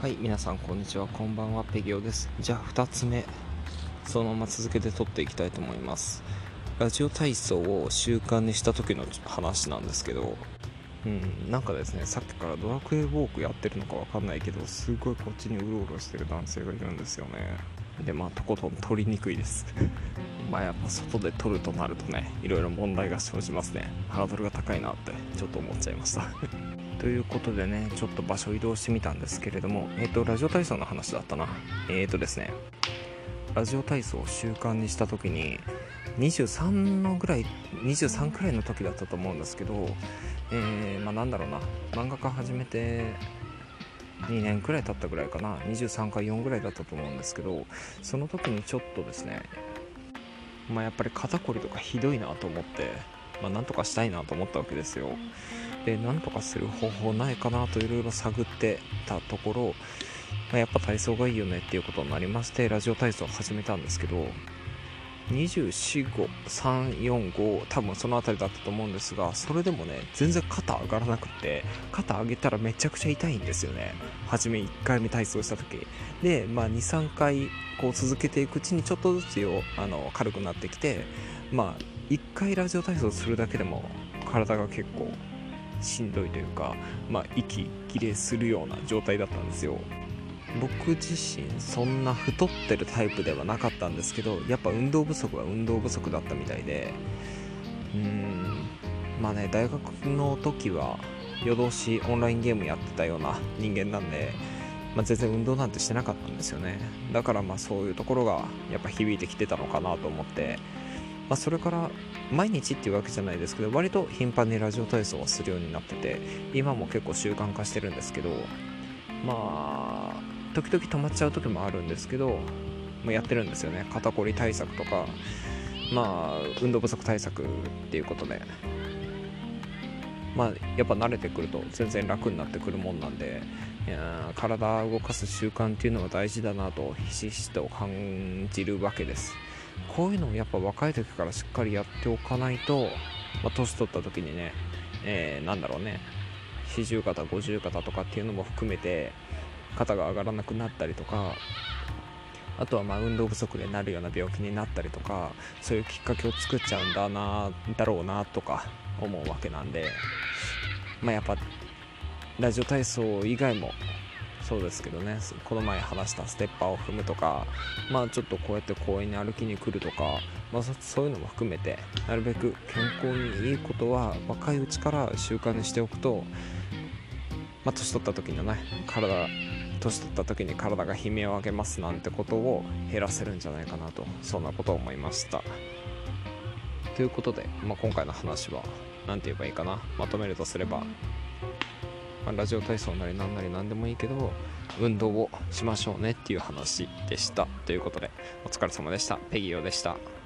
はい皆さんこんにちは。こんばんは。ペギオです。じゃあ2つ目。そのまま続けて撮っていきたいと思います。ラジオ体操を習慣にした時の話なんですけど。うんなんかですねさっきからドラクエウォークやってるのかわかんないけどすごいこっちにうろうろしてる男性がいるんですよね。でまあとことん撮りにくいです。まあやっぱ外で撮るとなるとねいろいろ問題が生じますね。ハードルが高いなってちょっと思っちゃいました。ということでねちょっと場所移動してみたんですけれどもえっ、ー、とラジオ体操の話だったな。えっ、ー、とですねラジオ体操を習慣にした時に23のぐらい23くらいの時だったと思うんですけどえー、まあなんだろうな。漫画家始めて2年くらい経ったぐらいかな。23か4ぐらいだったと思うんですけどその時にちょっとですねまあやっぱり肩こりとかひどいなと思ってまあなんとかしたいなと思ったわけですよ。で何とかする方法ないかなといろいろ探ってたところ、まあ、やっぱ体操がいいよねっていうことになりましてラジオ体操を始めたんですけど24345多分その辺りだったと思うんですがそれでもね全然肩上がらなくて肩上げたらめちゃくちゃ痛いんですよね。初め1回目体操した時。で、まあ、23回こう続けていくうちにちょっとずつよあの軽くなってきてまあ1回ラジオ体操するだけでも体が結構しんどいというか、まあ、息切れするような状態だったんですよ。僕自身そんな太ってるタイプではなかったんですけどやっぱ運動不足は運動不足だったみたいで。うんまあね大学の時は夜通しオンラインゲームやってたような人間なんで、まあ、全然運動なんてしてなかったんですよね。だからまあそういうところがやっぱ響いてきてたのかなと思って。まあ、それから毎日っていうわけじゃないですけど割と頻繁にラジオ体操をするようになってて今も結構習慣化してるんですけどまあ時々止まっちゃう時もあるんですけど、まあ、やってるんですよね。肩こり対策とかまあ運動不足対策っていうことで。まあやっぱ慣れてくると全然楽になってくるもんなんでいや体を動かす習慣っていうのは大事だなとひしひしと感じるわけです。こういうのをやっぱ若い時からしっかりやっておかないと、まあ、年取った時にね、えー、なんだろうね四十肩五十肩とかっていうのも含めて肩が上がらなくなったりとかあとはま運動不足でなるような病気になったりとかそういうきっかけを作っちゃうんだなだろうなとか思うわけなんでまあやっぱラジオ体操以外もそうですけどね。この前話したステッパーを踏むとかまあちょっとこうやって公園に歩きに来るとか、まあ、そういうのも含めてなるべく健康にいいことは若いうちから習慣にしておくと、まあ、年取った時のね体年取った時に体が悲鳴を上げますなんてことを減らせるんじゃないかなとそんなことを思いました。ということで、まあ、今回の話は何て言えばいいかな。まとめるとすればまあ、ラジオ体操なりなんなり何でもいいけど運動をしましょうねっていう話でした。ということでお疲れ様でした。ペギオでした。